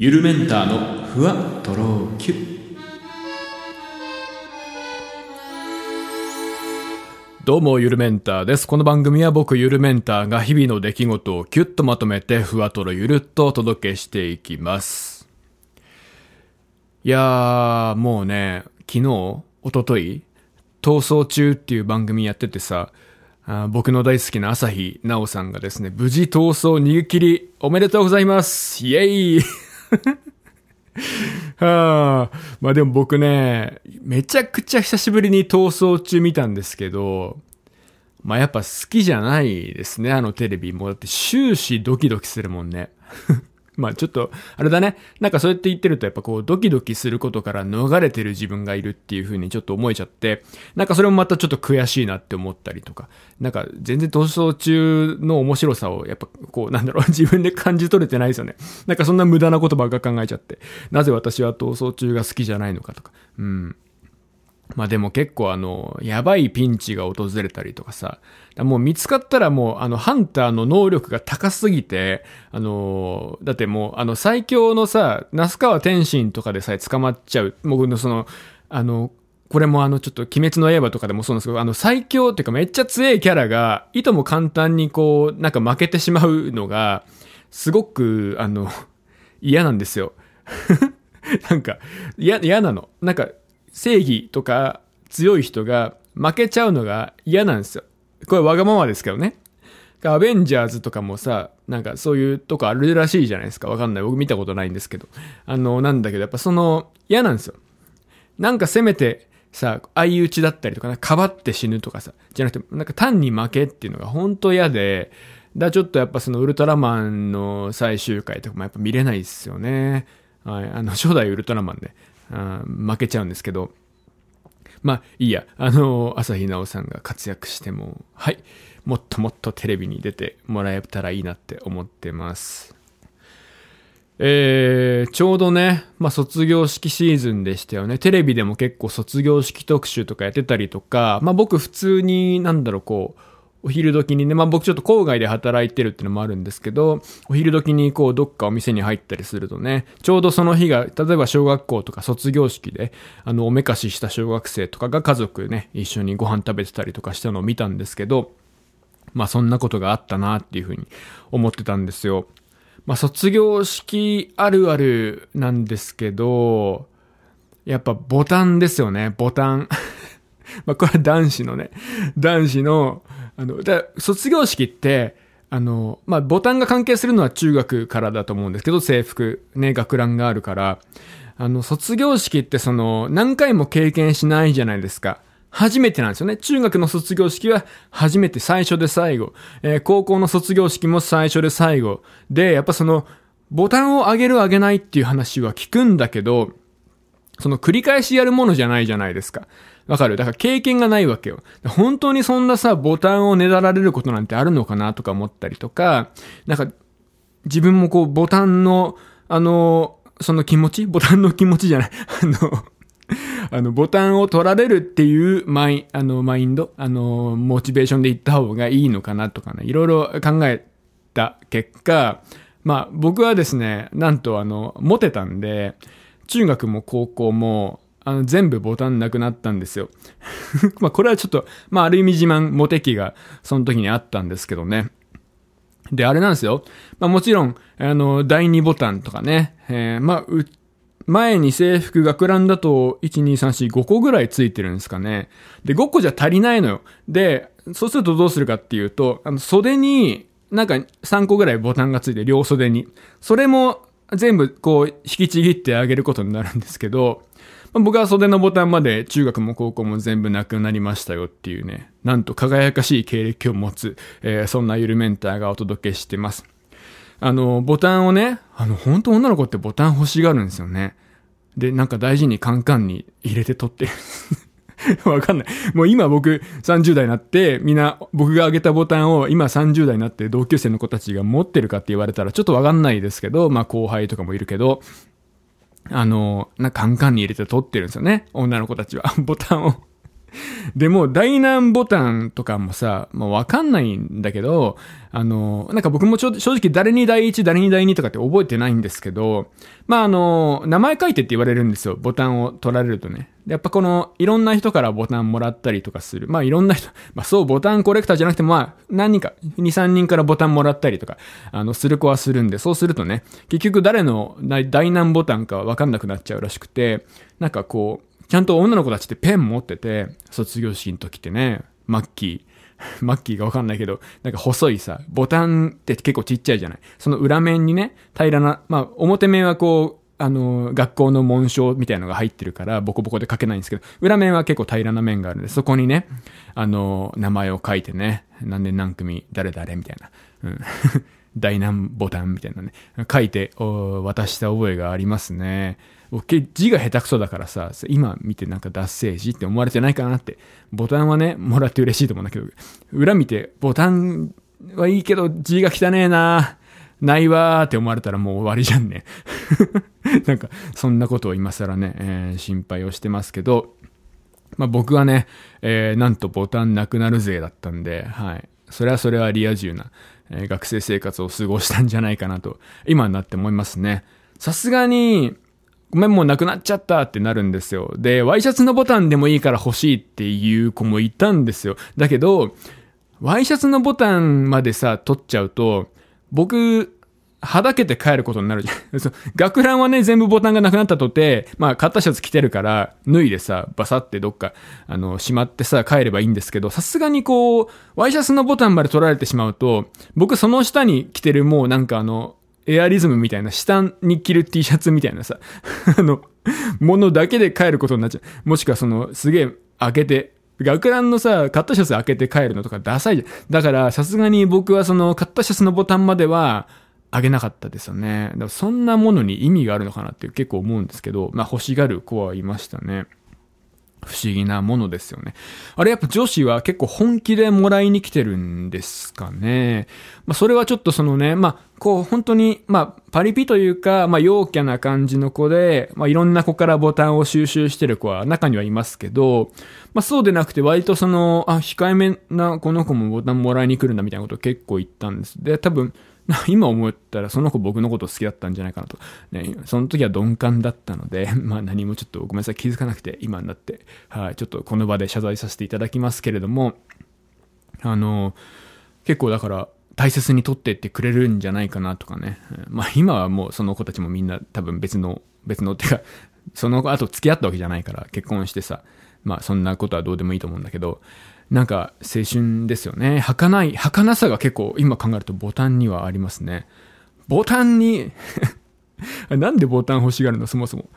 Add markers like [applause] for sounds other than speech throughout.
ゆるメンターのふわとろきゅどうもゆるメンターです。この番組は僕ゆるメンターが日々の出来事をキュッとまとめてふわとろゆるっとお届けしていきます。いやーもうね昨日一昨日逃走中っていう番組やっててさあ僕の大好きな朝日奈央さんがですね、無事逃走逃げ切りおめでとうございます。イェイ。[laughs] はあ、まあでも僕ね、めちゃくちゃ久しぶりに逃走中見たんですけど、まあやっぱ好きじゃないですね、あのテレビ。もうだって終始ドキドキするもんね。まあちょっと、あれだね。なんかそうやって言ってるとやっぱこうドキドキすることから逃れてる自分がいるっていう風にちょっと思えちゃって、なんかそれもまたちょっと悔しいなって思ったりとか、なんか全然逃走中の面白さをやっぱこうなんだろう、[laughs] 自分で感じ取れてないですよね。なんかそんな無駄なことばっか考えちゃって、なぜ私は逃走中が好きじゃないのかとか、うん。まあでも結構あの、やばいピンチが訪れたりとかさ、もう見つかったらもうあの、ハンターの能力が高すぎて、あの、だってもうあの、最強のさ、那須川天心とかでさえ捕まっちゃう、僕のその、あの、これもあの、ちょっと鬼滅の刃とかでもそうなんですけど、あの、最強っていうかめっちゃ強いキャラが、いとも簡単にこう、なんか負けてしまうのが、すごく、あの、嫌なんですよ。[laughs] なんか、嫌、嫌なの。なんか、正義とか強い人が負けちゃうのが嫌なんですよ。これわがままですけどね。アベンジャーズとかもさ、なんかそういうとこあるらしいじゃないですか。わかんない。僕見たことないんですけど。あの、なんだけど、やっぱその、嫌なんですよ。なんかせめて、さ、相打ちだったりとか、かばって死ぬとかさ、じゃなくて、なんか単に負けっていうのが本当嫌で、だちょっとやっぱそのウルトラマンの最終回とかもやっぱ見れないですよね。はい。あの、初代ウルトラマンで負けちゃうんですけど、まあいいや、あの、朝日奈央さんが活躍しても、はい、もっともっとテレビに出てもらえたらいいなって思ってます。えー、ちょうどね、まあ、卒業式シーズンでしたよね。テレビでも結構卒業式特集とかやってたりとか、まあ、僕普通に、なんだろう、こう、お昼時にね、まあ僕ちょっと郊外で働いてるっていうのもあるんですけど、お昼時にこうどっかお店に入ったりするとね、ちょうどその日が、例えば小学校とか卒業式で、あの、おめかしした小学生とかが家族ね、一緒にご飯食べてたりとかしたのを見たんですけど、まあそんなことがあったなっていうふうに思ってたんですよ。まあ卒業式あるあるなんですけど、やっぱボタンですよね、ボタン。[laughs] まあこれは男子のね、男子の、あの、だ卒業式って、あの、まあ、ボタンが関係するのは中学からだと思うんですけど、制服、ね、学ランがあるから、あの、卒業式ってその、何回も経験しないじゃないですか。初めてなんですよね。中学の卒業式は初めて最初で最後。えー、高校の卒業式も最初で最後。で、やっぱその、ボタンを上げる上げないっていう話は聞くんだけど、その繰り返しやるものじゃないじゃないですか。わかる？だから経験がないわけよ。本当にそんなさ、ボタンをねだられることなんてあるのかなとか思ったりとか、なんか、自分もこう、ボタンの、あの、その気持ち？ボタンの気持ちじゃない。[laughs] あの、あの、ボタンを取られるっていうマイ、あの、マインド、あの、モチベーションで行った方がいいのかなとかね、いろいろ考えた結果、まあ、僕はですね、なんとあの、モテたんで、中学も高校も、あの、全部ボタンなくなったんですよ。[laughs] まあ、これはちょっと、まあ、ある意味自慢、モテ期が、その時にあったんですけどね。で、あれなんですよ。まあ、もちろん、あの、第2ボタンとかね、えー、まあ、う前に制服学ランだと、1、2、3、4、5個ぐらいついてるんですかね。で、5個じゃ足りないのよ。で、そうするとどうするかっていうと、あの、袖に、なんか3個ぐらいボタンがついて、両袖に。それも全部こう引きちぎってあげることになるんですけど、まあ、僕は袖のボタンまで中学も高校も全部なくなりましたよっていうね、なんと輝かしい経歴を持つ、えー、そんなゆるメンターがお届けしてます。あの、ボタンをね、あの、本当女の子ってボタン欲しがるんですよね。で、なんか大事にカンカンに入れて取ってる。[laughs] わかんない。もう今僕30代になって、みんな僕が上げたボタンを今30代になって同級生の子たちが持ってるかって言われたらちょっとわかんないですけど、まあ後輩とかもいるけど、あの、な、カンカンに入れて撮ってるんですよね。女の子たちは。[laughs] ボタンをでも、大難ボタンとかもさ、まあ、わかんないんだけど、あの、なんか僕もちょ正直誰に第一、誰に第二とかって覚えてないんですけど、まあ、あの、名前書いてって言われるんですよ。ボタンを取られるとね。やっぱこの、いろんな人からボタンもらったりとかする。まあ、いろんな人、[laughs] まあ、そう、ボタンコレクターじゃなくても、まあ、何人か、2、3人からボタンもらったりとか、あの、する子はするんで、そうするとね、結局誰の大難ボタンかわかんなくなっちゃうらしくて、なんかこう、ちゃんと女の子たちってペン持ってて、卒業式の時ってね、マッキー、[laughs] マッキーがわかんないけど、なんか細いさ、ボタンって結構ちっちゃいじゃない。その裏面にね、平らな、まあ表面はこう、あの、学校の紋章みたいなのが入ってるから、ボコボコで書けないんですけど、裏面は結構平らな面があるんで、そこにね、あの、名前を書いてね、何年何組、誰々みたいな。うん [laughs] 大難ボタンみたいなね、書いて渡した覚えがありますね。僕字が下手くそだからさ、今見てなんか脱製字って思われてないかなって。ボタンはね、もらって嬉しいと思うんだけど、裏見て、ボタンはいいけど字が汚ねえなないわーって思われたらもう終わりじゃんね。[laughs] [laughs] なんか、そんなことを今更ね、えー、心配をしてますけど、まあ僕はね、えー、なんとボタンなくなるぜだったんで、はい。それはそれはリア充な、えー、学生生活を過ごしたんじゃないかなと、今になって思いますね。さすがに、ごめん、もうなくなっちゃったってなるんですよ。で、ワイシャツのボタンでもいいから欲しいっていう子もいたんですよ。だけど、ワイシャツのボタンまでさ、取っちゃうと、僕、はだけて帰ることになるじゃん。[laughs] 学ランはね、全部ボタンがなくなったとて、まあ、買ったシャツ着てるから、脱いでさ、バサってどっか、あの、しまってさ、帰ればいいんですけど、さすがにこう、ワイシャツのボタンまで取られてしまうと、僕その下に着てるもうなんかあの、エアリズムみたいな、下に着る T シャツみたいなさ、[laughs] あの、ものだけで帰ることになっちゃう。もしくはその、すげえ開けて、学ランのさ、カットシャツ開けて帰るのとかダサいじゃん。だから、さすがに僕はその、カットシャツのボタンまでは、あげなかったですよね。だからそんなものに意味があるのかなって結構思うんですけど、まあ欲しがる子はいましたね。不思議なものですよね。あれやっぱ女子は結構本気でもらいに来てるんですかね。まあそれはちょっとそのね、まあこう本当に、まあパリピというか、まあ陽キャな感じの子で、まあいろんな子からボタンを収集してる子は中にはいますけど、まあそうでなくて割とその、あ、控えめなこの子もボタンもらいに来るんだみたいなことを結構言ったんです。で、多分、[laughs] 今思ったらその子僕のこと好きだったんじゃないかなと。ね、その時は鈍感だったので、[laughs] まあ何もちょっとごめんなさい気づかなくて今になって、はい、ちょっとこの場で謝罪させていただきますけれども、あの、結構だから大切に取ってってくれるんじゃないかなとかね。まあ今はもうその子たちもみんな多分別の、別のっていうか、その後付き合ったわけじゃないから結婚してさ、まあそんなことはどうでもいいと思うんだけど、なんか青春ですよね。儚い、儚さが結構今考えるとボタンにはありますね。ボタンに [laughs] なんでボタン欲しがるのそもそも。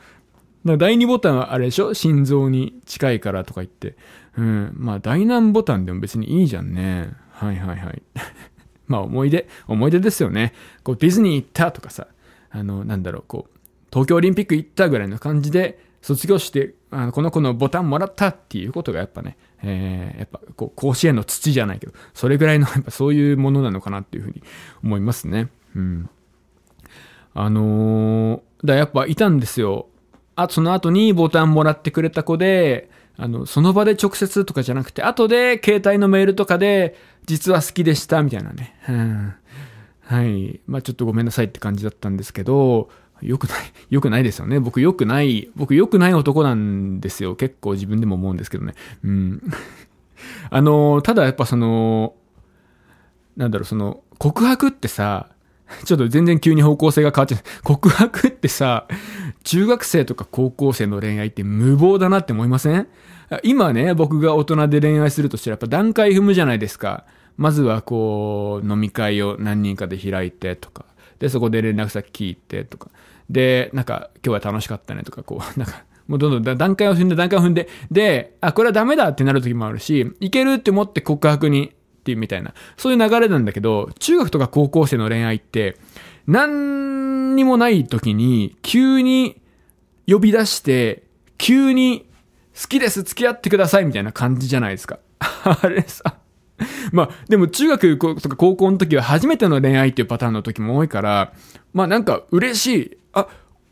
第2ボタンはあれでしょ心臓に近いからとか言って。うん。まあ第何ボタンでも別にいいじゃんね。はいはいはい。[laughs] まあ思い出、思い出ですよね。こうディズニー行ったとかさ。あの、なんだろう、こう、東京オリンピック行ったぐらいの感じで、卒業して、あのこの子のボタンもらったっていうことがやっぱね、えー、やっぱこう甲子園の土じゃないけど、それぐらいのやっぱそういうものなのかなっていうふうに思いますね。うん。あのー、だやっぱいたんですよ。あ、その後にボタンもらってくれた子で、あの、その場で直接とかじゃなくて、後で携帯のメールとかで、実は好きでした、みたいなね。うん、はい。まあちょっとごめんなさいって感じだったんですけど、良くない、[laughs] 良くないですよね。僕良くない、僕良くない男なんですよ。結構自分でも思うんですけどね。うん。[laughs] あの、ただやっぱその、なんだろう、その、告白ってさ、[laughs] ちょっと全然急に方向性が変わっちゃう。告白ってさ、中学生とか高校生の恋愛って無謀だなって思いません？今ね、僕が大人で恋愛するとしたらやっぱ段階踏むじゃないですか。まずはこう、飲み会を何人かで開いてとか。で、そこで連絡先聞いてとか。で、なんか、今日は楽しかったねとか、こう、[laughs] なんか、もうどんどん段階を踏んで段階を踏んで、で、あ、これはダメだってなる時もあるし、いけるって思って告白にっていうみたいな、そういう流れなんだけど、中学とか高校生の恋愛って、何にもない時に、急に呼び出して、急に好きです付き合ってくださいみたいな感じじゃないですか。[laughs] あれさ。まあ、でも中学とか高校の時は初めての恋愛っていうパターンの時も多いから、まあなんか嬉しい。あ、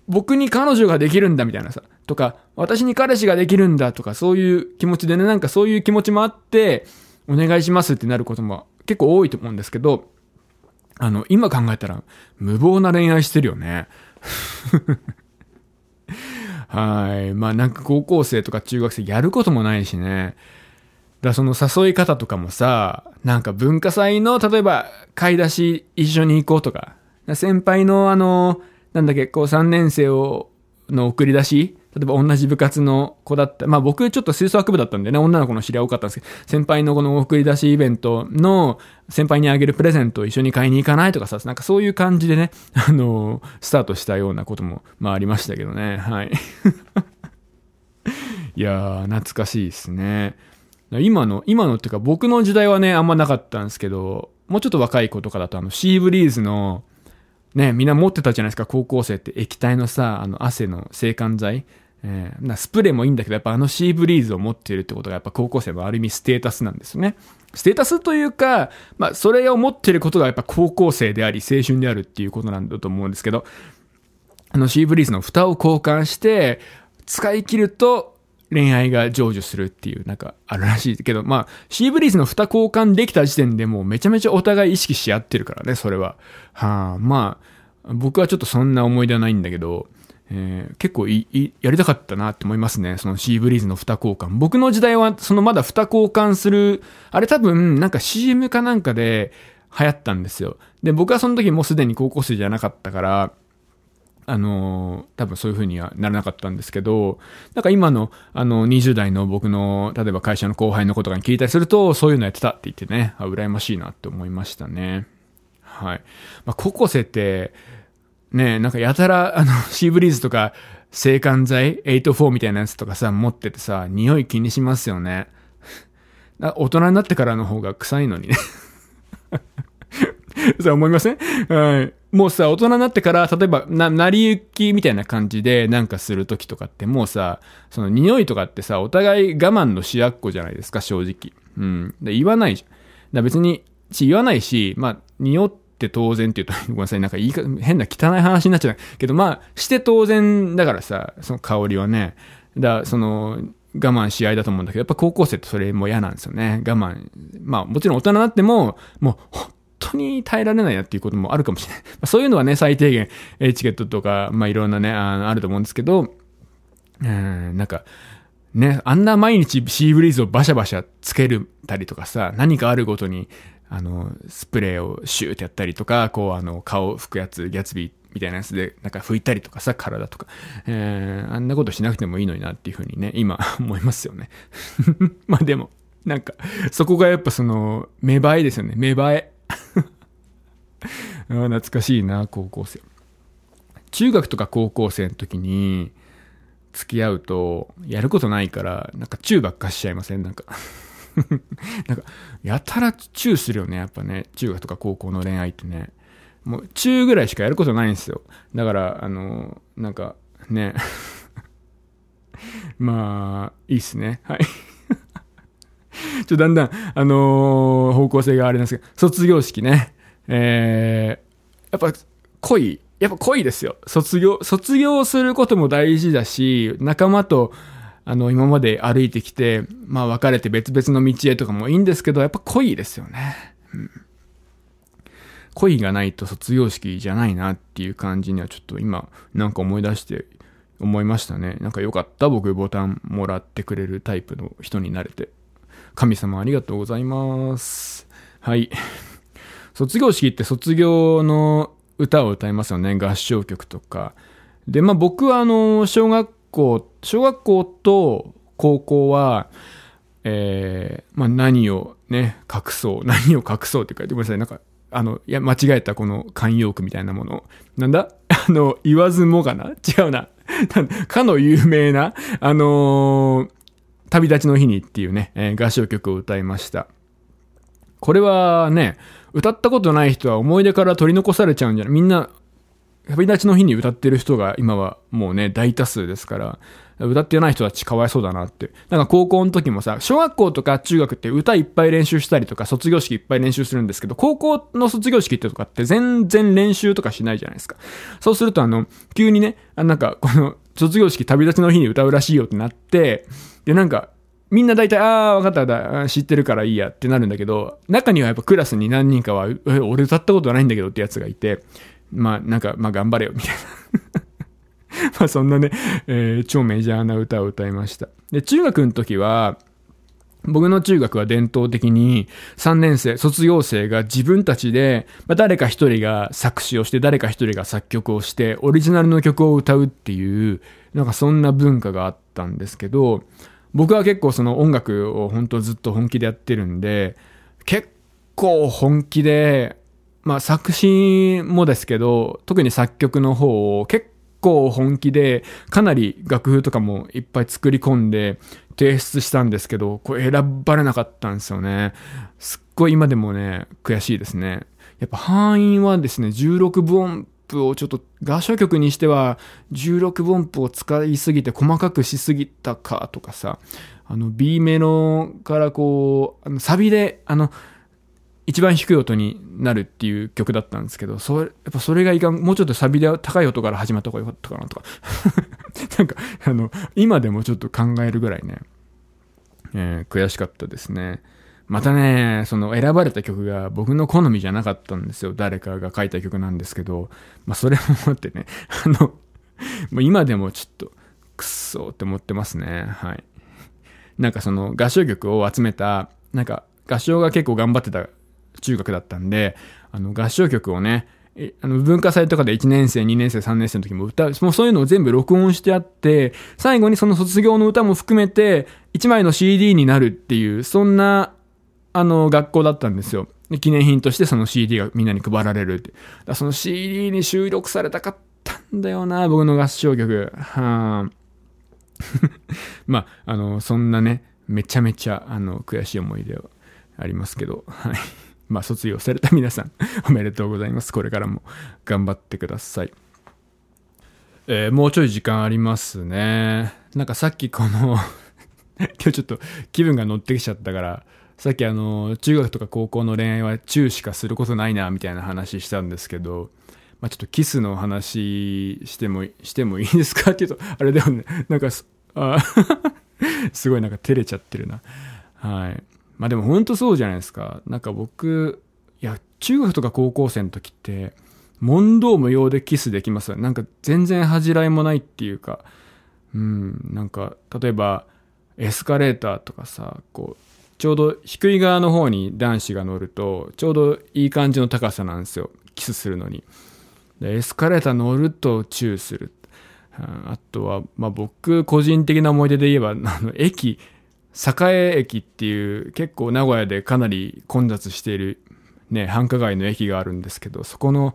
僕に彼女ができるんだみたいなさ、とか、私に彼氏ができるんだとか、そういう気持ちでね、なんかそういう気持ちもあって、お願いしますってなることも結構多いと思うんですけど、あの、今考えたら、無謀な恋愛してるよね。[laughs] はい。まあなんか高校生とか中学生やることもないしね。だその誘い方とかもさ、なんか文化祭の、例えば、買い出し一緒に行こうとか、先輩のあの、なんだっけ、こう3年生を、の送り出し例えば同じ部活の子だった。まあ僕ちょっと吹奏楽部だったんでね、女の子の知り合い多かったんですけど、先輩のこの送り出しイベントの先輩にあげるプレゼントを一緒に買いに行かないとかさ、なんかそういう感じでね、[laughs] あの、スタートしたようなことも、まあありましたけどね、はい。[laughs] いやー、懐かしいですね。今の、今のっていうか僕の時代はね、あんまなかったんですけど、もうちょっと若い子とかだとあの、シーブリーズの、ね、みんな持ってたじゃないですか、高校生って液体のさ、あの、汗の制汗剤。えー、スプレーもいいんだけど、やっぱあのシーブリーズを持っているってことが、やっぱ高校生のある意味ステータスなんですね。ステータスというか、まあ、それを持っていることがやっぱ高校生であり、青春であるっていうことなんだと思うんですけど、あのシーブリーズの蓋を交換して、使い切ると恋愛が成就するっていう、なんかあるらしいけど、まあ、シーブリーズの蓋交換できた時点でもうめちゃめちゃお互い意識し合ってるからね、それは。[laughs] はあ、まあ、僕はちょっとそんな思い出はないんだけど、えー、結構いいやりたかったなって思いますね。そのシーブリーズの蓋交換。僕の時代はそのまだ蓋交換する、あれ多分なんか CM かなんかで流行ったんですよ。で、僕はその時もうすでに高校生じゃなかったから、あの多分そういう風にはならなかったんですけど、なんか今の、あの、20代の僕の、例えば会社の後輩の子とかに聞いたりすると、そういうのやってたって言ってね、あ、羨ましいなって思いましたね。はい。まあ、高校生って、ねなんかやたら、あの、[laughs] シーブリーズとか、制汗剤、84みたいなやつとかさ、持っててさ、匂い気にしますよね。[laughs] 大人になってからの方が臭いのにね [laughs] そう思いません？はい。もうさ、大人になってから、例えば、な、成り行きみたいな感じでなんかするときとかって、もうさ、その匂いとかってさ、お互い我慢のしやっこじゃないですか、正直。うん。で言わないじゃん。だ別に、言わないし、まあ、匂って当然って言うと、[laughs] ごめんなさい、なんか言い方、変な汚い話になっちゃうけど、まあ、して当然だからさ、その香りはね。だその、我慢し合いだと思うんだけど、やっぱ高校生ってそれも嫌なんですよね。我慢。まあ、もちろん大人になっても、もう、当に耐えられないなっていうこともあるかもしれない。[laughs] そういうのはね、最低限、エチケットとか、まあいろんなね、ああると思うんですけど、うん、なんか、ね、あんな毎日シーブリーズをバシャバシャつけるたりとかさ、何かあるごとに、あの、スプレーをシューってやったりとか、こう、あの、顔拭くやつ、ギャツビーみたいなやつで、なんか拭いたりとかさ、体とか。えー、あんなことしなくてもいいのになっていうふうにね、今 [laughs] 思いますよね。[laughs] まあでも、なんか、そこがやっぱその、芽生えですよね。芽生え。懐かしいな、高校生。中学とか高校生の時に付き合うと、やることないから、なんかチューばっかしちゃいません？なんか [laughs] なんか、やたらチューするよね、やっぱね。中学とか高校の恋愛ってね。もう、チューぐらいしかやることないんですよ。だから、あの、なんか、ね。[laughs] まあ、いいっすね。はい。[laughs] ちょ、だんだん、あのー、方向性があれなんですけど、卒業式ね。えー、やっぱ恋、やっぱ恋ですよ。卒業、卒業することも大事だし、仲間と、あの、今まで歩いてきて、まあ別れて別々の道へとかもいいんですけど、やっぱ恋ですよね。うん、恋がないと卒業式じゃないなっていう感じにはちょっと今、なんか思い出して思いましたね。なんかよかった？僕ボタンもらってくれるタイプの人になれて。神様ありがとうございます。はい。卒業式って卒業の歌を歌いますよね。合唱曲とか。で、まあ僕はあの、小学校、小学校と高校は、えー、まあ何をね、隠そう、[laughs] 何を隠そうって書いてごめんなさい。なんか、あの、いや、間違えたこの慣用句みたいなもの。なんだ？[laughs] あの、言わずもがな？違うな。かの有名な、あのー、旅立ちの日にっていうね、えー、合唱曲を歌いました。これはね、歌ったことない人は思い出から取り残されちゃうんじゃない？みんな、旅立ちの日に歌ってる人が今はもうね、大多数ですから、歌ってない人たちかわいそうだなって。なんか高校の時もさ、小学校とか中学って歌いっぱい練習したりとか、卒業式いっぱい練習するんですけど、高校の卒業式ってとかって全然練習とかしないじゃないですか。そうするとあの、急にね、あなんかこの卒業式旅立ちの日に歌うらしいよってなって、でなんか、みんな大体、ああ、わかっただ、知ってるからいいやってなるんだけど、中にはやっぱクラスに何人かは、え、俺歌ったことないんだけどってやつがいて、まあ、なんか、まあ頑張れよ、みたいな [laughs] まあそんなね、えー、超メジャーな歌を歌いました。で、中学の時は、僕の中学は伝統的に3年生、卒業生が自分たちで、まあ、誰か一人が作詞をして、誰か一人が作曲をして、オリジナルの曲を歌うっていう、なんかそんな文化があったんですけど、僕は結構その音楽を本当ずっと本気でやってるんで、結構本気で、まあ作詞もですけど、特に作曲の方を結構本気で、かなり楽譜とかもいっぱい作り込んで提出したんですけど、これ選ばれなかったんですよね。すっごい今でもね、悔しいですね。やっぱ範囲はですね、16分音符をちょっと合唱曲にしては16分音符を使いすぎて細かくしすぎたかとかさ、あの B メロからこう、あのサビで、あの、一番低い音になるっていう曲だったんですけど、それ、やっぱそれがいかん、もうちょっとサビで高い音から始まった方がよかったかなとか。[laughs] なんか、あの、今でもちょっと考えるぐらいね、えー、悔しかったですね。またね、その選ばれた曲が僕の好みじゃなかったんですよ。誰かが書いた曲なんですけど、まあそれもあってね、[laughs] あの、もう今でもちょっと、くっそーって思ってますね。はい。なんかその合唱曲を集めた、なんか合唱が結構頑張ってた中学だったんで、あの、合唱曲をね、あの文化祭とかで1年生、2年生、3年生の時も歌う、もうそういうのを全部録音してあって、最後にその卒業の歌も含めて、1枚の CD になるっていう、そんな、あの、学校だったんですよ。で記念品としてその CD がみんなに配られるって。だその CD に収録されたかったんだよな、僕の合唱曲。はあ。[laughs] まあ、あの、そんなね、めちゃめちゃ、あの、悔しい思い出はありますけど、はい。[laughs] まあ、卒業された皆さん、おめでとうございます。これからも頑張ってください。えー、もうちょい時間ありますね。なんかさっきこの [laughs] 今日ちょっと気分が乗ってきちゃったから、さっきあの、中学とか高校の恋愛は中しかすることないな、みたいな話したんですけど、まあ、ちょっとキスの話しても、してもいいですか？って言うと、あれでもね、なんか、あ [laughs] すごいなんか照れちゃってるな。はい。まあでも本当そうじゃないですか。なんか僕、いや、中学とか高校生の時って、問答無用でキスできますなんか全然恥じらいもないっていうか、うん、なんか、例えば、エスカレーターとかさ、こう、ちょうど低い側の方に男子が乗ると、ちょうどいい感じの高さなんですよ。キスするのに。でエスカレーター乗るとチューする。あとは、まあ、僕個人的な思い出で言えば、[laughs] あの、駅、栄駅っていう結構名古屋でかなり混雑しているね、繁華街の駅があるんですけど、そこの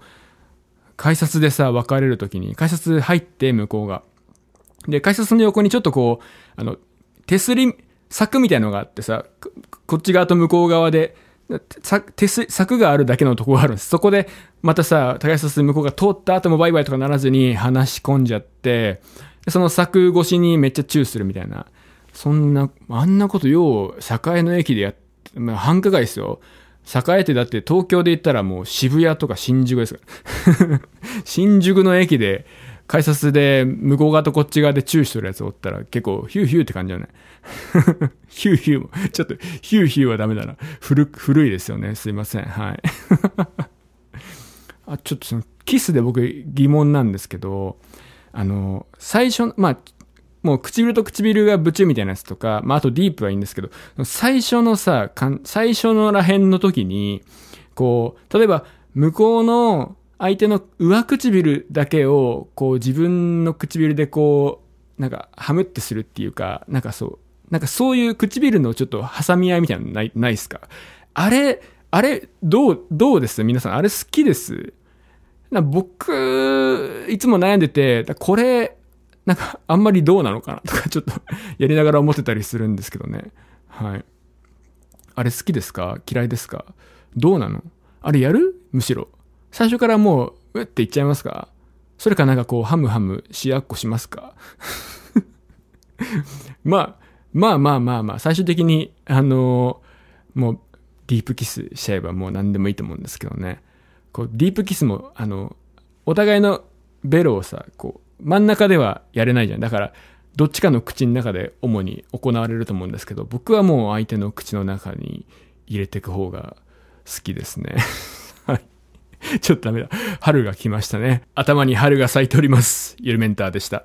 改札でさ、別れる時に、改札入って向こうが。で、改札の横にちょっとこう、あの、手すり、柵みたいのがあってさ、こっち側と向こう側で、手す、柵があるだけのとこがあるんです。そこで、またさ、高安向こうが通った後もバイバイとかならずに話し込んじゃって、その柵越しにめっちゃチューするみたいな。そんな、あんなことよう、栄の駅でやって、まあ、繁華街ですよ。栄ってだって東京で言ったらもう渋谷とか新宿ですから。[laughs] 新宿の駅で、改札で向こう側とこっち側でチューしてるやつおったら結構ヒューヒューって感じよね。[laughs] ヒューヒューも、ちょっとヒューヒューはダメだな。古、古いですよね。すいません。はい。[laughs] あ、ちょっとその、キスで僕疑問なんですけど、あの、最初、まあ、もう唇と唇がブチュみたいなやつとか、まあ、あとディープはいいんですけど、最初のさ、最初のらへんの時に、こう、例えば、向こうの相手の上唇だけを、こう自分の唇でこう、なんか、ハムってするっていうか、なんかそう、なんかそういう唇のちょっと挟み合いみたいなのない、ないっすか？あれ、あれ、どう、どうです？皆さん、あれ好きです？な僕、いつも悩んでて、これ、なんか、あんまりどうなのかな？とか、ちょっと [laughs] やりながら思ってたりするんですけどね。はい。あれ好きですか？嫌いですか？どうなの？あれやる？むしろ。最初からもう、うって言っちゃいますか？それかなんかこう、ハムハムしやっこしますか？[laughs] まあ、まあまあまあまあ、最終的に、あのもう、ディープキスしちゃえばもう何でもいいと思うんですけどね。こう、ディープキスも、あの、お互いのベロをさ、こう、真ん中ではやれないじゃん。だから、どっちかの口の中で主に行われると思うんですけど、僕はもう相手の口の中に入れていく方が好きですね。はい。ちょっとダメだ。春が来ましたね。頭に春が咲いております。ゆるメンターでした。